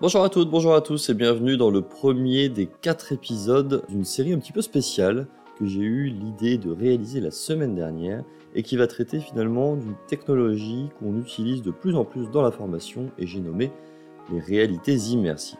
Bonjour à toutes, bonjour à tous et bienvenue dans le premier des quatre épisodes d'une série un petit peu spéciale que j'ai eu l'idée de réaliser la semaine dernière et qui va traiter finalement d'une technologie qu'on utilise de plus en plus dans la formation et j'ai nommé les réalités immersives.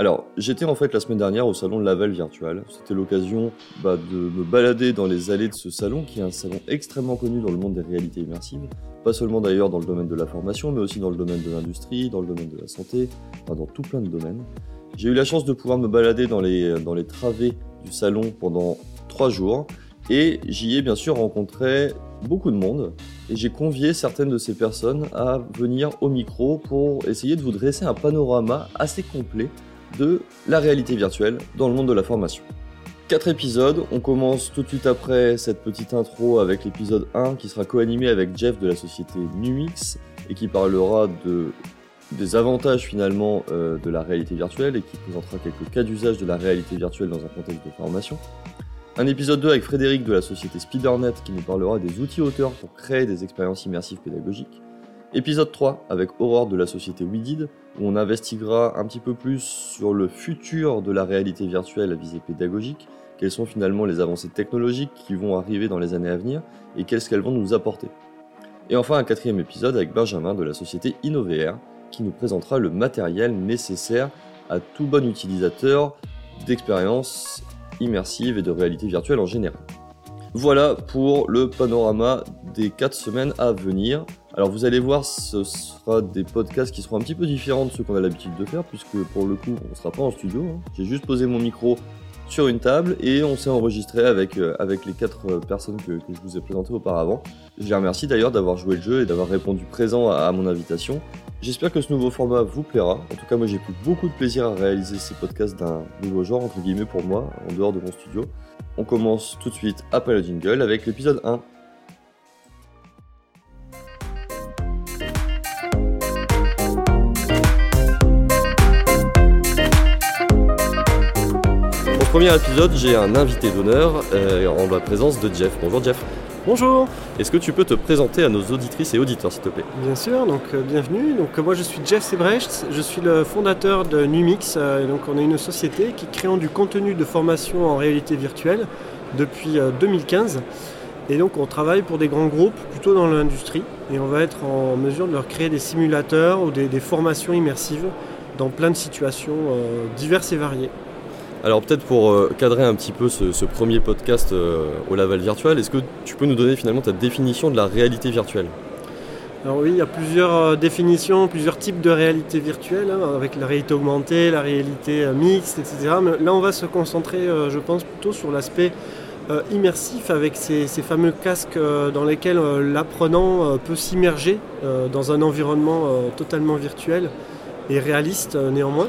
Alors, j'étais en fait la semaine dernière au salon de Laval Virtual. C'était l'occasion bah, de me balader dans les allées de ce salon, qui est un salon extrêmement connu dans le monde des réalités immersives. Pas seulement d'ailleurs dans le domaine de la formation, mais aussi dans le domaine de l'industrie, dans le domaine de la santé, enfin dans tout plein de domaines. J'ai eu la chance de pouvoir me balader dans les, dans les travées du salon pendant trois jours. Et j'y ai bien sûr rencontré beaucoup de monde et j'ai convié certaines de ces personnes à venir au micro pour essayer de vous dresser un panorama assez complet de la réalité virtuelle dans le monde de la formation. Quatre épisodes, on commence tout de suite après cette petite intro avec l'épisode 1 qui sera co-animé avec Jeff de la société Numix et qui parlera de, des avantages finalement euh, de la réalité virtuelle et qui présentera quelques cas d'usage de la réalité virtuelle dans un contexte de formation. Un épisode 2 avec Frédéric de la société Spidernet qui nous parlera des outils auteurs pour créer des expériences immersives pédagogiques. Épisode 3 avec Aurore de la société WeDid, où on investiguera un petit peu plus sur le futur de la réalité virtuelle à visée pédagogique, quelles sont finalement les avancées technologiques qui vont arriver dans les années à venir et qu'est-ce qu'elles vont nous apporter. Et enfin un quatrième épisode avec Benjamin de la société InnoVR, qui nous présentera le matériel nécessaire à tout bon utilisateur d'expériences immersives et de réalité virtuelle en général. Voilà pour le panorama des 4 semaines à venir. Alors vous allez voir, ce sera des podcasts qui seront un petit peu différents de ceux qu'on a l'habitude de faire, puisque pour le coup, on ne sera pas en studio. Hein. J'ai juste posé mon micro sur une table et on s'est enregistré avec, euh, avec les quatre euh, personnes que, je vous ai présentées auparavant. Je les remercie d'ailleurs d'avoir joué le jeu et d'avoir répondu présent à, mon invitation. J'espère que ce nouveau format vous plaira. En tout cas, moi j'ai pris beaucoup de plaisir à réaliser ces podcasts d'un nouveau genre, entre guillemets pour moi, en dehors de mon studio. On commence tout de suite après le jingle avec l'épisode 1. premier épisode, j'ai un invité d'honneur euh, en la présence de Jeff. Bonjour Jeff. Bonjour. Est-ce que tu peux te présenter à nos auditrices et auditeurs s'il te plaît? Bien sûr, donc euh, bienvenue. Donc euh, moi je suis Jeff Sebrecht, je suis le fondateur de Numix. donc on est une société qui crée du contenu de formation en réalité virtuelle depuis 2015. Et donc on travaille pour des grands groupes plutôt dans l'industrie et on va être en mesure de leur créer des simulateurs ou des, formations immersives dans plein de situations diverses et variées. Alors peut-être pour euh, cadrer un petit peu ce, premier podcast euh, au Laval Virtuel, est-ce que tu peux nous donner finalement ta définition de la réalité virtuelle? Alors oui, il y a plusieurs euh, définitions, plusieurs types de réalité virtuelle, hein, avec la réalité augmentée, la réalité mixte, etc. Mais là, on va se concentrer, je pense, plutôt sur l'aspect immersif avec ces, fameux casques dans lesquels l'apprenant peut s'immerger dans un environnement totalement virtuel et réaliste néanmoins.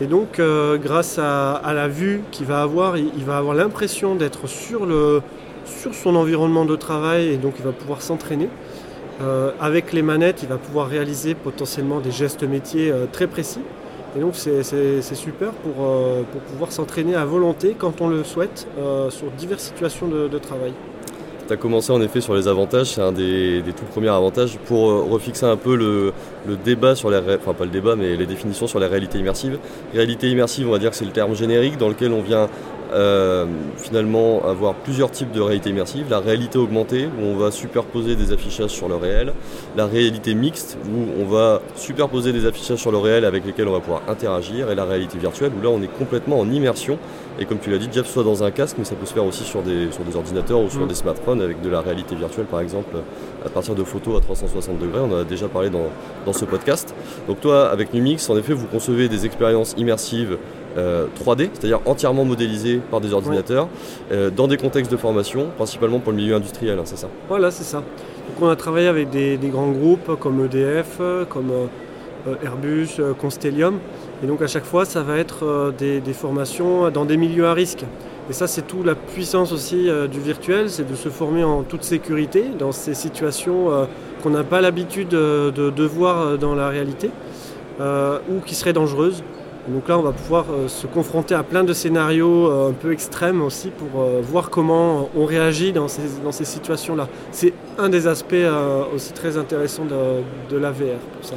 Et donc, euh, grâce à, la vue qu'il va avoir, il, va avoir l'impression d'être sur, son environnement de travail et donc il va pouvoir s'entraîner. Euh, avec les manettes, il va pouvoir réaliser potentiellement des gestes métiers euh, très précis. Et donc c'est super pour pouvoir s'entraîner à volonté quand on le souhaite sur diverses situations de travail. Tu as commencé en effet sur les avantages, c'est un des, tout premiers avantages. Pour euh, refixer un peu le, débat sur les. Enfin, pas le débat, mais les définitions sur la réalité immersive. Réalité immersive, on va dire que c'est le terme générique dans lequel on vient euh, finalement avoir plusieurs types de réalité immersive. La réalité augmentée, où on va superposer des affichages sur le réel. La réalité mixte, où on va superposer des affichages sur le réel avec lesquels on va pouvoir interagir. Et la réalité virtuelle, où là on est complètement en immersion et comme tu l'as dit, Jeff, soit dans un casque, mais ça peut se faire aussi sur des, sur des ordinateurs ou sur mm. des smartphones avec de la réalité virtuelle, par exemple, à partir de photos à 360 degrés. On en a déjà parlé dans, dans ce podcast. Donc toi, avec Numix, en effet, vous concevez des expériences immersives 3D, euh, c'est-à-dire entièrement modélisées par des ordinateurs, euh, dans des contextes de formation, principalement pour le milieu industriel, hein, c'est ça Voilà, c'est ça. Donc on a travaillé avec des, des grands groupes comme EDF, comme euh, Airbus, Constellium, et donc à chaque fois, ça va être des, formations dans des milieux à risque. Et ça, c'est tout la puissance aussi du virtuel, c'est de se former en toute sécurité dans ces situations qu'on n'a pas l'habitude de, voir dans la réalité ou qui seraient dangereuses. Donc là, on va pouvoir se confronter à plein de scénarios un peu extrêmes aussi pour voir comment on réagit dans ces, dans ces situations-là. C'est un des aspects aussi très intéressants de, de la VR ça.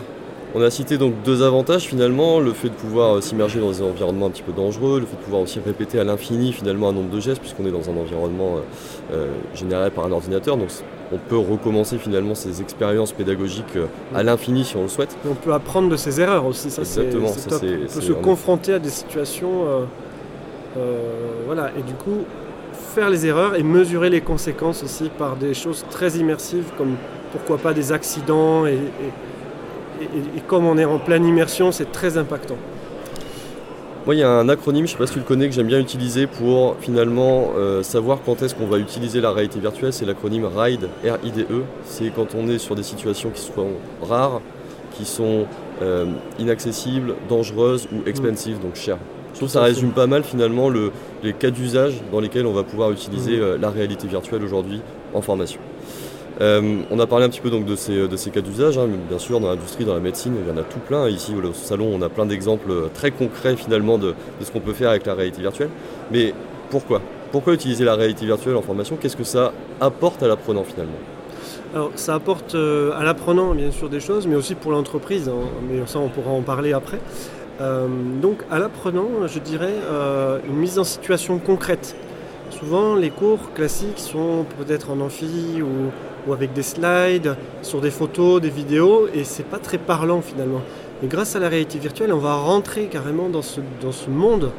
On a cité donc deux avantages finalement, le fait de pouvoir euh, s'immerger dans des environnements un petit peu dangereux, le fait de pouvoir aussi répéter à l'infini finalement un nombre de gestes puisqu'on est dans un environnement euh, euh, généré par un ordinateur. Donc on peut recommencer finalement ces expériences pédagogiques à l'infini si on le souhaite. on peut apprendre de ses erreurs aussi, ça c'est top. on peut se confronter à des situations, voilà, et du coup faire les erreurs et mesurer les conséquences aussi par des choses très immersives comme pourquoi pas des accidents et et, comme on est en pleine immersion, c'est très impactant. Moi, il y a un acronyme, je ne sais pas si tu le connais, que j'aime bien utiliser pour finalement euh, savoir quand est-ce qu'on va utiliser la réalité virtuelle. C'est l'acronyme RIDE, R-I-D-E. C'est quand on est sur des situations qui sont rares, qui sont euh, inaccessibles, dangereuses ou expensive, donc chères. Je trouve que ça résume pas mal finalement les cas d'usage dans lesquels on va pouvoir utiliser mmh. euh, la réalité virtuelle aujourd'hui en formation. Euh, on a parlé un petit peu donc de ces, de ces cas d'usage, hein, bien sûr dans l'industrie, dans la médecine, il y en a tout plein. Ici au salon, on a plein d'exemples très concrets finalement de, ce qu'on peut faire avec la réalité virtuelle. Mais pourquoi? Pourquoi utiliser la réalité virtuelle en formation? Qu'est-ce que ça apporte à l'apprenant finalement? Alors, ça apporte euh, à l'apprenant bien sûr des choses, mais aussi pour l'entreprise, hein, mais ça on pourra en parler après. Euh, donc à l'apprenant, je dirais une mise en situation concrète. Souvent, les cours classiques sont peut-être en amphi ou avec des slides, sur des photos, des vidéos, et c'est pas très parlant finalement. Et grâce à la réalité virtuelle, on va rentrer carrément dans ce, dans ce monde.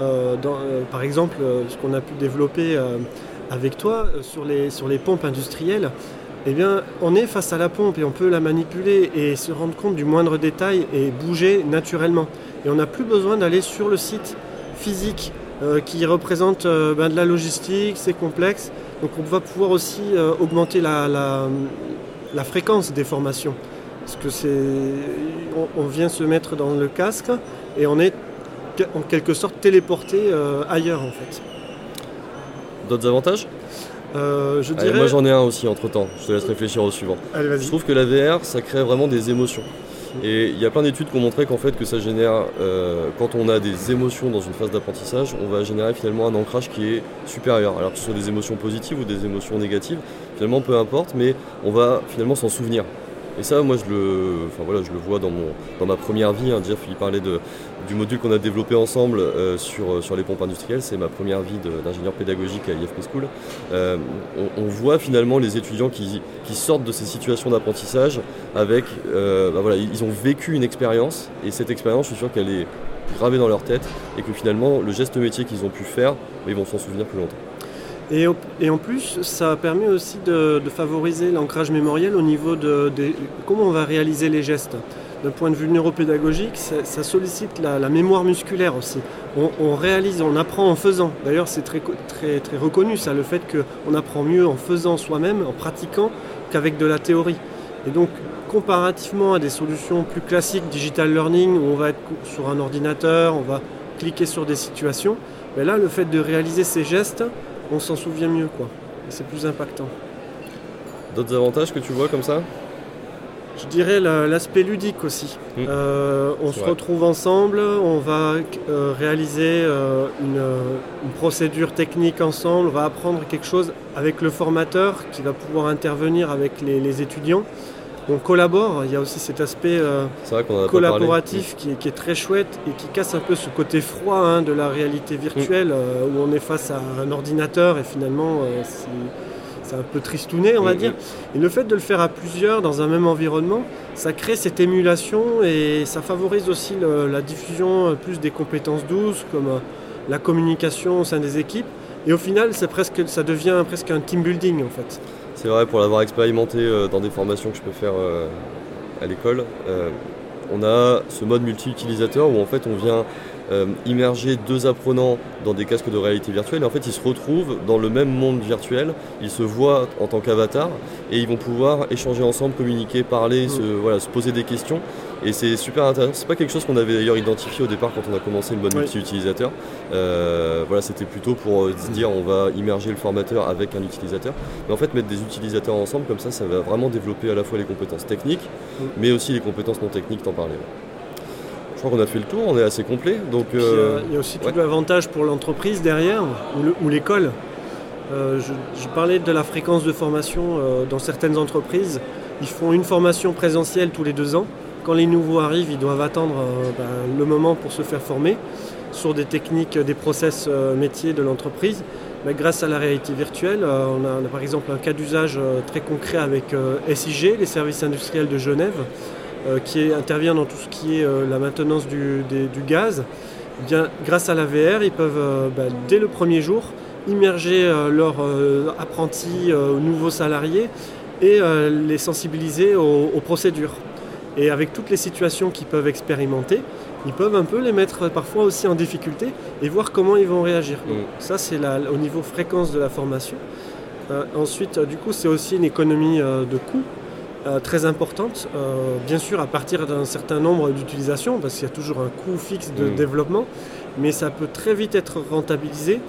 Euh, euh, par exemple, euh, ce qu'on a pu développer avec toi sur les, sur les pompes industrielles, eh bien, on est face à la pompe et on peut la manipuler et se rendre compte du moindre détail et bouger naturellement. Et on n'a plus besoin d'aller sur le site physique qui représente ben, de la logistique, c'est complexe. Donc on va pouvoir aussi euh, augmenter la, fréquence des formations. Parce que c'est. On, vient se mettre dans le casque et on est en quelque sorte téléporté euh, ailleurs en fait. D'autres avantages? Euh, je dirais... moi j'en ai un aussi entre temps, je te laisse réfléchir au suivant. je trouve que la VR ça crée vraiment des émotions. Et il y a plein d'études qui ont montré qu'en fait que ça génère, euh, quand on a des émotions dans une phase d'apprentissage, on va générer finalement un ancrage qui est supérieur. Alors que ce soit des émotions positives ou des émotions négatives, finalement peu importe, mais on va finalement s'en souvenir. Et ça, moi, je le, enfin, voilà, je le vois dans, mon, dans ma première vie. Hein. Jeff, il parlait de, du module qu'on a développé ensemble euh, sur, sur les pompes industrielles. C'est ma première vie d'ingénieur pédagogique à IFP School. Euh, on, voit finalement les étudiants qui, sortent de ces situations d'apprentissage avec, euh, bah, voilà, ils ont vécu une expérience et cette expérience, je suis sûr qu'elle est gravée dans leur tête et que finalement, le geste métier qu'ils ont pu faire, bah, ils vont s'en souvenir plus longtemps. Et, en plus, ça permet aussi de, favoriser l'ancrage mémoriel au niveau de, comment on va réaliser les gestes? D'un point de vue neuropédagogique, ça, sollicite la, mémoire musculaire aussi. On, réalise, on apprend en faisant. D'ailleurs, c'est très, reconnu ça, le fait qu'on apprend mieux en faisant soi-même, en pratiquant, qu'avec de la théorie. Et donc, comparativement à des solutions plus classiques, digital learning, où on va être sur un ordinateur, on va cliquer sur des situations, mais là, le fait de réaliser ces gestes, on s'en souvient mieux, quoi. c'est plus impactant. D'autres avantages que tu vois comme ça? Je dirais l'aspect ludique aussi. Hmm. Euh, on se retrouve ensemble, on va euh, réaliser euh, une, procédure technique ensemble, on va apprendre quelque chose avec le formateur qui va pouvoir intervenir avec les étudiants on collabore. Il y a aussi cet aspect collaboratif qui est, très chouette et qui casse un peu ce côté froid hein, de la réalité virtuelle euh, où on est face à un ordinateur et finalement euh, c'est un peu tristouné, on va dire. Et le fait de le faire à plusieurs dans un même environnement, ça crée cette émulation et ça favorise aussi la diffusion plus des compétences douces comme la communication au sein des équipes. Et au final, presque, ça devient presque un team building en fait. C'est vrai, pour l'avoir expérimenté euh, dans des formations que je peux faire euh, à l'école, euh, on a ce mode multi-utilisateur où en fait on vient immerger deux apprenants dans des casques de réalité virtuelle et en fait ils se retrouvent dans le même monde virtuel, ils se voient en tant qu'avatar et ils vont pouvoir échanger ensemble, communiquer, parler, mm. se, voilà, se poser des questions et c'est super intéressant. C'est pas quelque chose qu'on avait d'ailleurs identifié au départ quand on a commencé le mode multi-utilisateur. Euh, voilà, c'était plutôt pour euh, se dire on va immerger le formateur avec un utilisateur. Mais en fait, mettre des utilisateurs ensemble, comme ça, ça va vraiment développer à la fois les compétences techniques, mm. mais aussi les compétences non techniques, t'en parlais. Je crois qu'on a fait le tour, on est assez complet. Donc, euh, il y a aussi tout l'avantage pour l'entreprise derrière, ou l'école. je, parlais de la fréquence de formation dans certaines entreprises. Ils font une formation présentielle tous les deux ans quand les nouveaux arrivent, ils doivent attendre ben, le moment pour se faire former sur des techniques, des process métiers de l'entreprise. Mais grâce à la réalité virtuelle, on a, on, a, par exemple un cas d'usage très concret avec SIG, les services industriels de Genève, qui intervient dans tout ce qui est la maintenance du, gaz. Eh bien, grâce à la VR, ils peuvent, ben, dès le premier jour, immerger euh, leurs euh, apprentis, euh, nouveaux salariés et les sensibiliser aux, procédures. Et avec toutes les situations qu'ils peuvent expérimenter, ils peuvent un peu les mettre parfois aussi en difficulté et voir comment ils vont réagir. Mm. ça, c'est au niveau fréquence de la formation. ensuite, du coup, c'est aussi une économie de coûts très importante. bien sûr, à partir d'un certain nombre d'utilisations, parce qu'il y a toujours un coût fixe de mm. développement, mais ça peut très vite être rentabilisé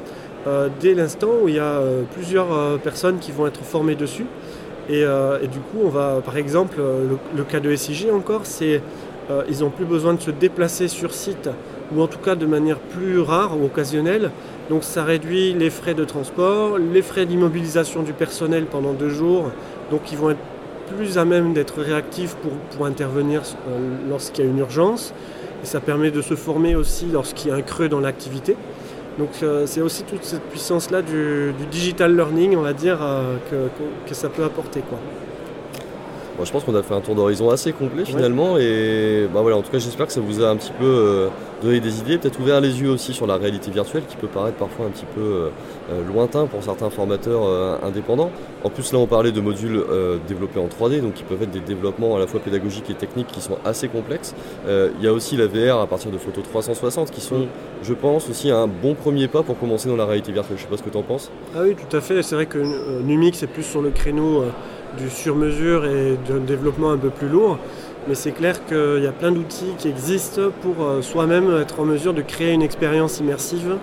euh, dès l'instant où il y a euh, plusieurs euh, personnes qui vont être formées dessus. Et, du coup, on va, par exemple, le, cas de SIG encore, c'est ils n'ont plus besoin de se déplacer sur site, ou en tout cas de manière plus rare ou occasionnelle. Donc ça réduit les frais de transport, les frais d'immobilisation du personnel pendant deux jours. Donc ils vont être plus à même d'être réactifs pour, pour intervenir lorsqu'il y a une urgence. Et ça permet de se former aussi lorsqu'il y a un creux dans l'activité. Donc euh, c'est aussi toute cette puissance-là du, digital learning, on va dire, euh, que, ça peut apporter. Quoi. je pense qu'on a fait un tour d'horizon assez complet finalement et bah voilà, en tout cas j'espère que ça vous a un petit peu euh, donné des idées, peut-être ouvert les yeux aussi sur la réalité virtuelle qui peut paraître parfois un petit peu euh, lointain pour certains formateurs euh, indépendants. En plus, là, on parlait de modules euh, développés en 3D, donc qui peuvent être des développements à la fois pédagogiques et techniques qui sont assez complexes. Il y a aussi la VR à partir de photos 360 qui sont, je pense, aussi un bon premier pas pour commencer dans la réalité virtuelle. Je sais pas ce que tu en penses. Ah oui, tout à fait. C'est vrai que Numix est plus sur le créneau du sur-mesure et d'un développement un peu plus lourd. Mais c'est clair qu'il y a plein d'outils qui existent pour soi-même être en mesure de créer une expérience immersive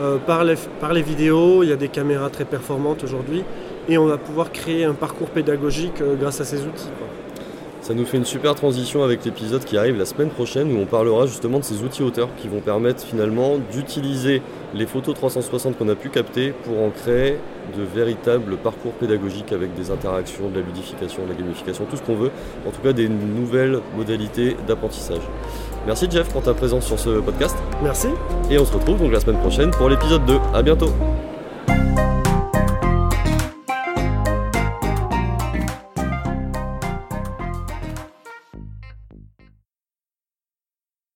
euh, par, les, vidéos, il y a des caméras très performantes aujourd'hui et on va pouvoir créer un parcours pédagogique euh, grâce à ces outils. Ça nous fait une super transition avec l'épisode qui arrive la semaine prochaine où on parlera justement de ces outils auteurs qui vont permettre finalement d'utiliser les photos 360 qu'on a pu capter pour en créer de véritables parcours pédagogiques avec des interactions, de la ludification, de la gamification, tout ce qu'on veut, en tout cas des nouvelles modalités d'apprentissage. Merci Jeff pour ta présence sur ce podcast. Merci. Et on se retrouve donc la semaine prochaine pour l'épisode 2. A bientôt.